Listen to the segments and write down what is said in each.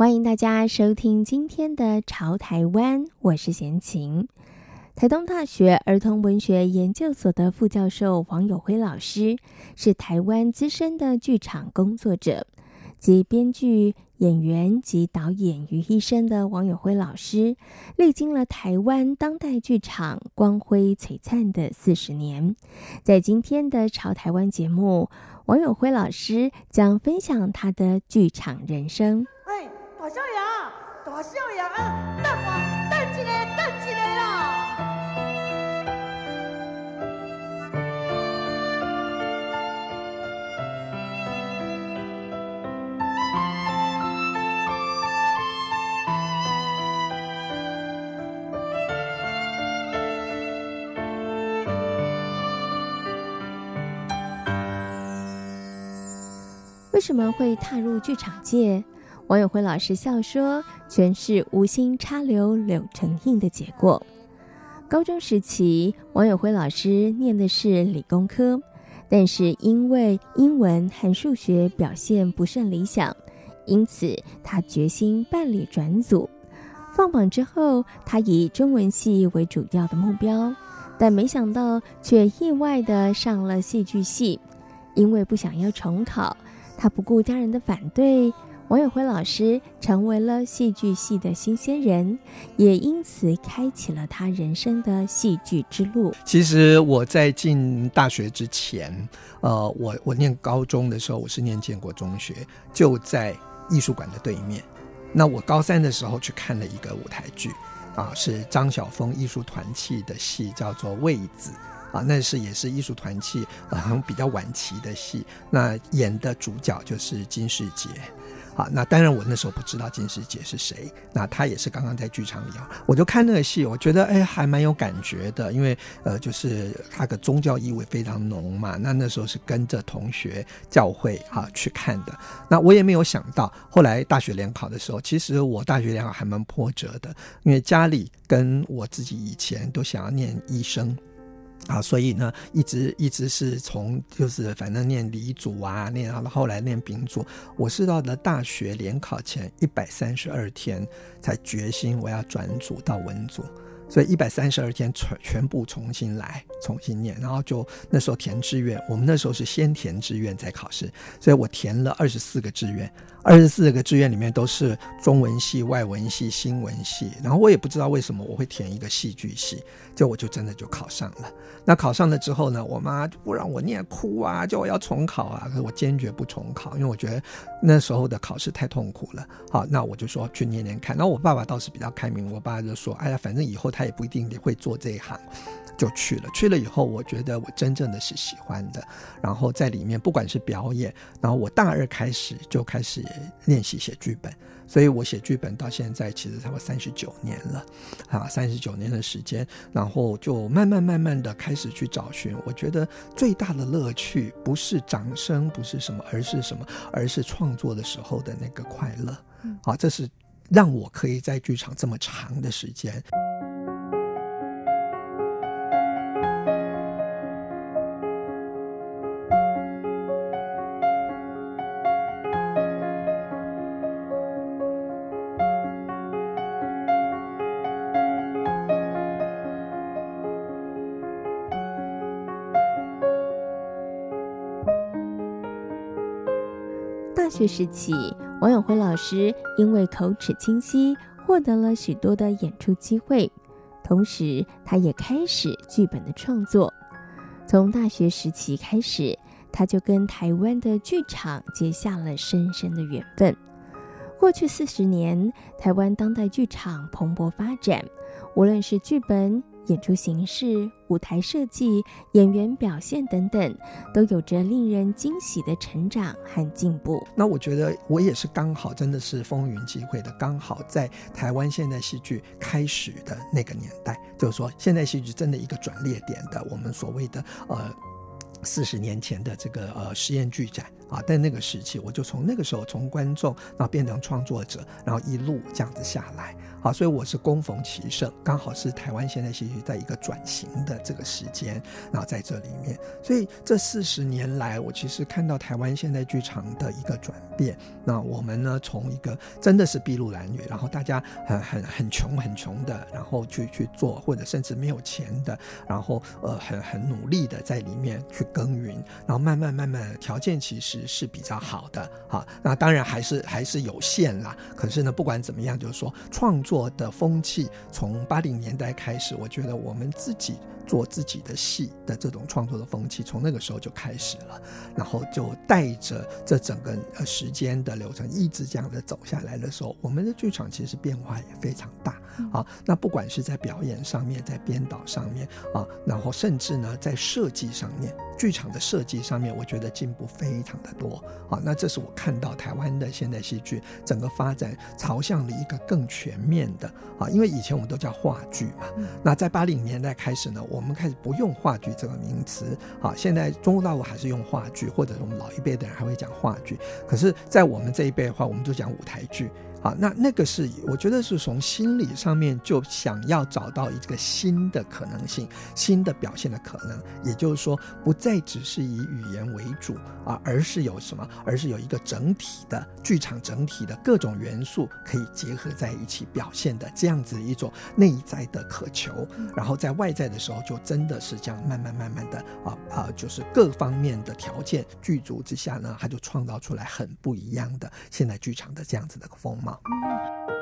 欢迎大家收听今天的《潮台湾》，我是贤琴。台东大学儿童文学研究所的副教授王友辉老师是台湾资深的剧场工作者。集编剧、演员及导演于一身的王友辉老师，历经了台湾当代剧场光辉璀璨的四十年。在今天的《潮台湾》节目，王友辉老师将分享他的剧场人生。大少爷，啊，等我，等一下，等一下啦！为什么会踏入剧场界？王友辉老师笑说：“全是无心插柳柳成荫的结果。”高中时期，王友辉老师念的是理工科，但是因为英文和数学表现不甚理想，因此他决心办理转组。放榜之后，他以中文系为主要的目标，但没想到却意外地上了戏剧系，因为不想要重考。他不顾家人的反对，王友辉老师成为了戏剧系的新鲜人，也因此开启了他人生的戏剧之路。其实我在进大学之前，呃，我我念高中的时候，我是念建国中学，就在艺术馆的对面。那我高三的时候去看了一个舞台剧，啊，是张晓峰艺术团契的戏，叫做《位子》。啊，那是也是艺术团契，呃，比较晚期的戏。那演的主角就是金世杰。好，那当然我那时候不知道金士杰是谁。那他也是刚刚在剧场里啊，我就看那个戏，我觉得哎还蛮有感觉的，因为呃就是他的宗教意味非常浓嘛。那那时候是跟着同学教会啊去看的。那我也没有想到，后来大学联考的时候，其实我大学联考还蛮波折的，因为家里跟我自己以前都想要念医生。啊，所以呢，一直一直是从就是反正念理组啊，念到了后来念丙组，我是到了大学联考前一百三十二天才决心我要转组到文组。所以一百三十二天全全部重新来，重新念，然后就那时候填志愿，我们那时候是先填志愿再考试，所以我填了二十四个志愿，二十四个志愿里面都是中文系、外文系、新闻系，然后我也不知道为什么我会填一个戏剧系，就我就真的就考上了。那考上了之后呢，我妈就不让我念，哭啊，叫我要重考啊，可是我坚决不重考，因为我觉得那时候的考试太痛苦了。好，那我就说去念念看。那我爸爸倒是比较开明，我爸就说，哎呀，反正以后他。他也不一定会做这一行，就去了。去了以后，我觉得我真正的是喜欢的。然后在里面，不管是表演，然后我大二开始就开始练习写剧本。所以我写剧本到现在其实差不多三十九年了，啊，三十九年的时间，然后就慢慢慢慢的开始去找寻。我觉得最大的乐趣不是掌声，不是什么，而是什么？而是创作的时候的那个快乐。好，这是让我可以在剧场这么长的时间。这时起，王永辉老师因为口齿清晰，获得了许多的演出机会。同时，他也开始剧本的创作。从大学时期开始，他就跟台湾的剧场结下了深深的缘分。过去四十年，台湾当代剧场蓬勃发展，无论是剧本、演出形式、舞台设计、演员表现等等，都有着令人惊喜的成长和进步。那我觉得我也是刚好，真的是风云际会的，刚好在台湾现代戏剧开始的那个年代，就是说现代戏剧真的一个转捩点的，我们所谓的呃四十年前的这个呃实验剧展。啊，在那个时期，我就从那个时候从观众，然后变成创作者，然后一路这样子下来。好，所以我是恭逢其盛，刚好是台湾现代戏剧在一个转型的这个时间，然后在这里面，所以这四十年来，我其实看到台湾现代剧场的一个转变。那我们呢，从一个真的是筚路蓝缕，然后大家很很很穷很穷的，然后去去做，或者甚至没有钱的，然后呃很很努力的在里面去耕耘，然后慢慢慢慢条件其实是比较好的。啊，那当然还是还是有限啦。可是呢，不管怎么样，就是说创。作的风气从八零年代开始，我觉得我们自己做自己的戏的这种创作的风气，从那个时候就开始了，然后就带着这整个呃时间的流程一直这样的走下来的时候，我们的剧场其实变化也非常大啊。那不管是在表演上面，在编导上面啊，然后甚至呢在设计上面。剧场的设计上面，我觉得进步非常的多啊。那这是我看到台湾的现代戏剧整个发展朝向了一个更全面的啊。因为以前我们都叫话剧嘛，那在八零年代开始呢，我我们开始不用话剧这个名词啊。现在中国大陆还是用话剧，或者我们老一辈的人还会讲话剧。可是，在我们这一辈的话，我们就讲舞台剧。好，那那个是我觉得是从心理上面就想要找到一个新的可能性，新的表现的可能，也就是说不再只是以语言为主啊，而是有什么？而是有一个整体的剧场，整体的各种元素可以结合在一起表现的这样子一种内在的渴求，然后在外在的时候就真的是这样慢慢慢慢的啊啊，就是各方面的条件具足之下呢，他就创造出来很不一样的现代剧场的这样子的风貌。う。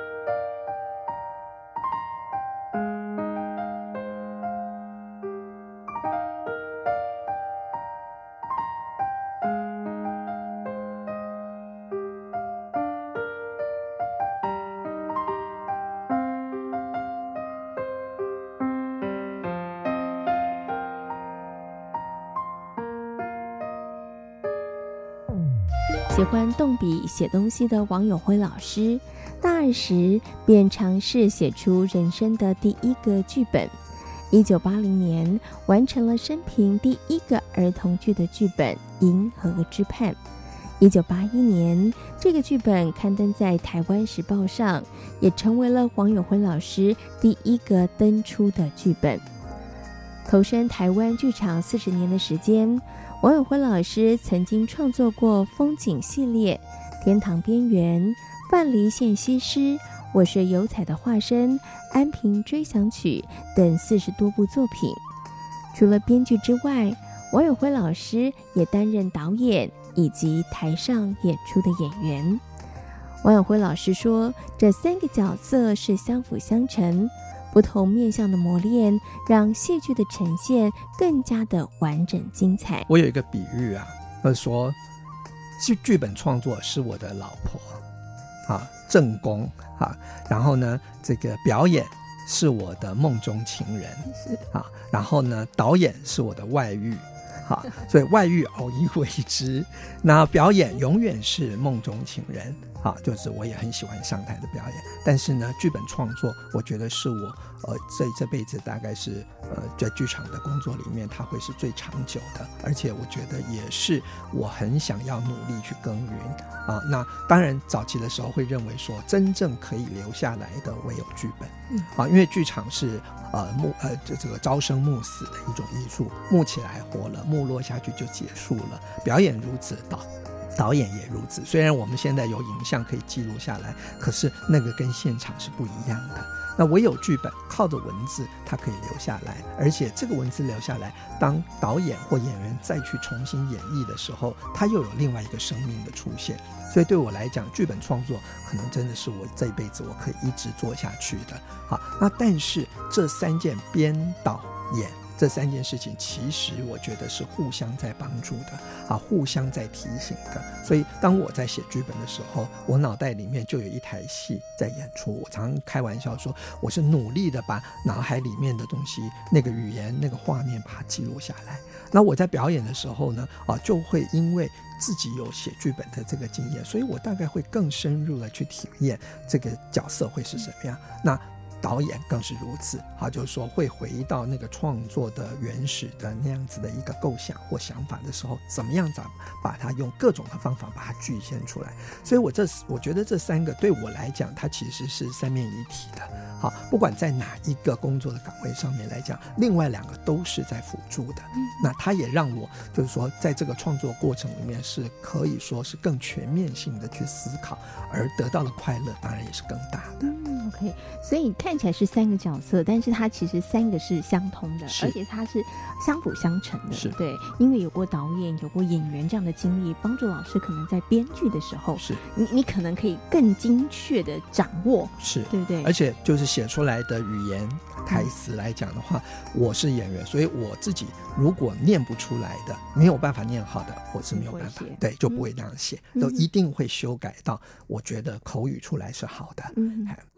喜欢动笔写东西的王友辉老师，大二时便尝试写出人生的第一个剧本。一九八零年完成了生平第一个儿童剧的剧本《银河之畔》。一九八一年，这个剧本刊登在《台湾时报》上，也成为了王友辉老师第一个登出的剧本。投身台湾剧场四十年的时间。王友辉老师曾经创作过风景系列、天堂边缘、范蠡献西施、我是油彩的化身、安平追想曲等四十多部作品。除了编剧之外，王友辉老师也担任导演以及台上演出的演员。王友辉老师说，这三个角色是相辅相成。不同面向的磨练，让戏剧的呈现更加的完整精彩。我有一个比喻啊，他说，剧剧本创作是我的老婆啊，正宫啊，然后呢，这个表演是我的梦中情人啊，然后呢，导演是我的外遇，好，所以外遇偶一为之，那表演永远是梦中情人。好，就是我也很喜欢上台的表演，但是呢，剧本创作，我觉得是我呃这这辈子大概是呃在剧场的工作里面，它会是最长久的，而且我觉得也是我很想要努力去耕耘啊。那当然早期的时候会认为说，真正可以留下来的唯有剧本，嗯，啊，因为剧场是呃幕呃这这个朝生暮死的一种艺术，幕起来活了，幕落下去就结束了，表演如此道。导演也如此，虽然我们现在有影像可以记录下来，可是那个跟现场是不一样的。那唯有剧本靠着文字，它可以留下来，而且这个文字留下来，当导演或演员再去重新演绎的时候，它又有另外一个生命的出现。所以对我来讲，剧本创作可能真的是我这一辈子我可以一直做下去的。好，那但是这三件编导演这三件事情其实我觉得是互相在帮助的啊，互相在提醒的。所以当我在写剧本的时候，我脑袋里面就有一台戏在演出。我常常开玩笑说，我是努力的把脑海里面的东西、那个语言、那个画面把它记录下来。那我在表演的时候呢，啊，就会因为自己有写剧本的这个经验，所以我大概会更深入的去体验这个角色会是什么样。那。导演更是如此，好，就是说会回到那个创作的原始的那样子的一个构想或想法的时候，怎么样子把它用各种的方法把它具现出来。所以，我这我觉得这三个对我来讲，它其实是三面一体的。好，不管在哪一个工作的岗位上面来讲，另外两个都是在辅助的。那它也让我就是说，在这个创作过程里面是可以说是更全面性的去思考，而得到的快乐当然也是更大的。嗯，OK，所以看起来是三个角色，但是它其实三个是相通的，而且它是相辅相成的。是对，因为有过导演、有过演员这样的经历，帮助老师可能在编剧的时候，是你你可能可以更精确的掌握，是对不对？而且就是。写出来的语言台词来讲的话，我是演员，所以我自己如果念不出来的，没有办法念好的，我是没有办法，对，就不会那样写，都一定会修改到我觉得口语出来是好的。嗯。《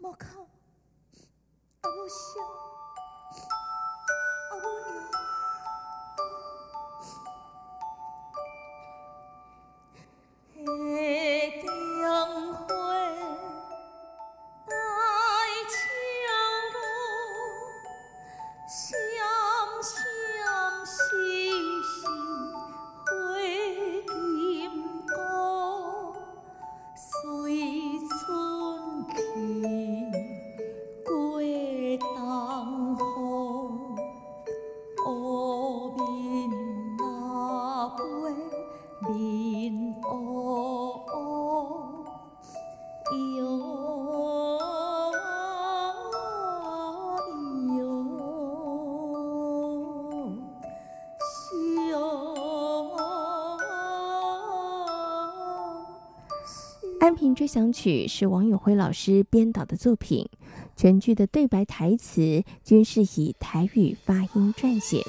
安平追想曲》是王永辉老师编导的作品，全剧的对白台词均是以台语发音撰写。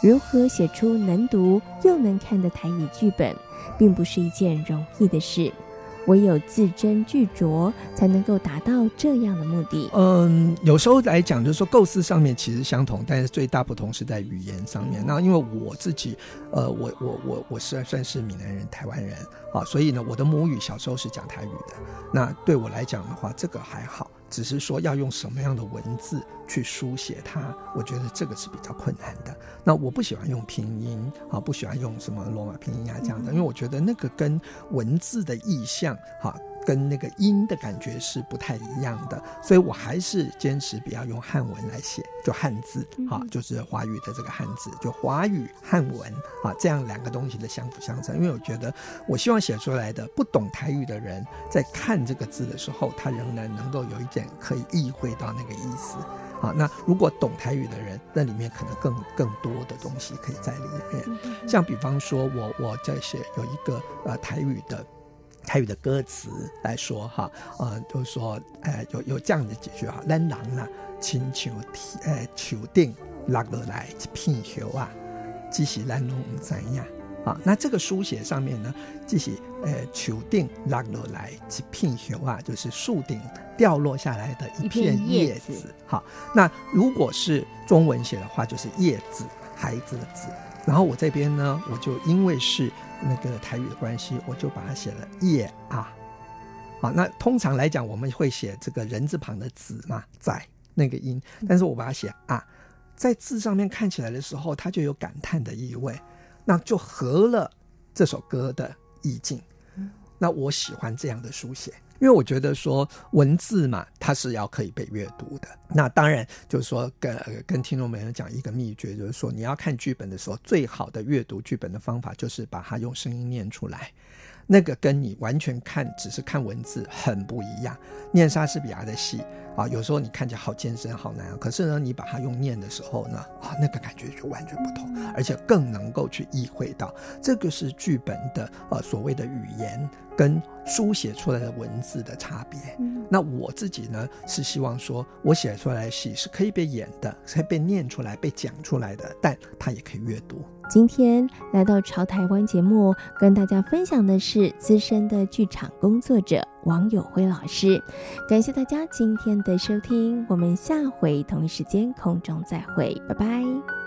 如何写出能读又能看的台语剧本，并不是一件容易的事。唯有字斟句酌，才能够达到这样的目的。嗯，有时候来讲，就是说构思上面其实相同，但是最大不同是在语言上面。那因为我自己，呃，我我我我是算是闽南人、台湾人啊，所以呢，我的母语小时候是讲台语的。那对我来讲的话，这个还好。只是说要用什么样的文字去书写它，我觉得这个是比较困难的。那我不喜欢用拼音啊，不喜欢用什么罗马拼音啊这样的，因为我觉得那个跟文字的意象哈。跟那个音的感觉是不太一样的，所以我还是坚持不要用汉文来写，就汉字，哈，就是华语的这个汉字，就华语汉文啊，这样两个东西的相辅相成。因为我觉得，我希望写出来的不懂台语的人在看这个字的时候，他仍然能够有一点可以意会到那个意思。啊，那如果懂台语的人，那里面可能更更多的东西可以在里面。像比方说我我在写有一个呃台语的。台语的歌词来说，哈，呃，就是说，呃，有有这样的几句哈，咱人啊，亲像天，呃，树顶落落来一片雪啊，只是咱拢唔知影啊。那这个书写上面呢，只是呃，树顶落落来一片雪啊，就是树顶掉落下来的一片叶子。好，那如果是中文写的话，就是叶子，孩子的子。然后我这边呢，我就因为是。那个台语的关系，我就把它写了叶啊，好，那通常来讲，我们会写这个人字旁的子嘛，在那个音，但是我把它写啊，在字上面看起来的时候，它就有感叹的意味，那就合了这首歌的意境。那我喜欢这样的书写。因为我觉得说文字嘛，它是要可以被阅读的。那当然就是说跟跟听众们讲一个秘诀，就是说你要看剧本的时候，最好的阅读剧本的方法就是把它用声音念出来。那个跟你完全看只是看文字很不一样。念莎士比亚的戏啊，有时候你看起来好艰深、好难啊，可是呢，你把它用念的时候呢，啊，那个感觉就完全不同，而且更能够去意会到这个是剧本的呃所谓的语言跟书写出来的文字的差别。那我自己呢是希望说，我写出来的戏是可以被演的，可以被念出来、被讲出来的，但它也可以阅读。今天来到《潮台湾》节目，跟大家分享的是资深的剧场工作者王友辉老师。感谢大家今天的收听，我们下回同一时间空中再会，拜拜。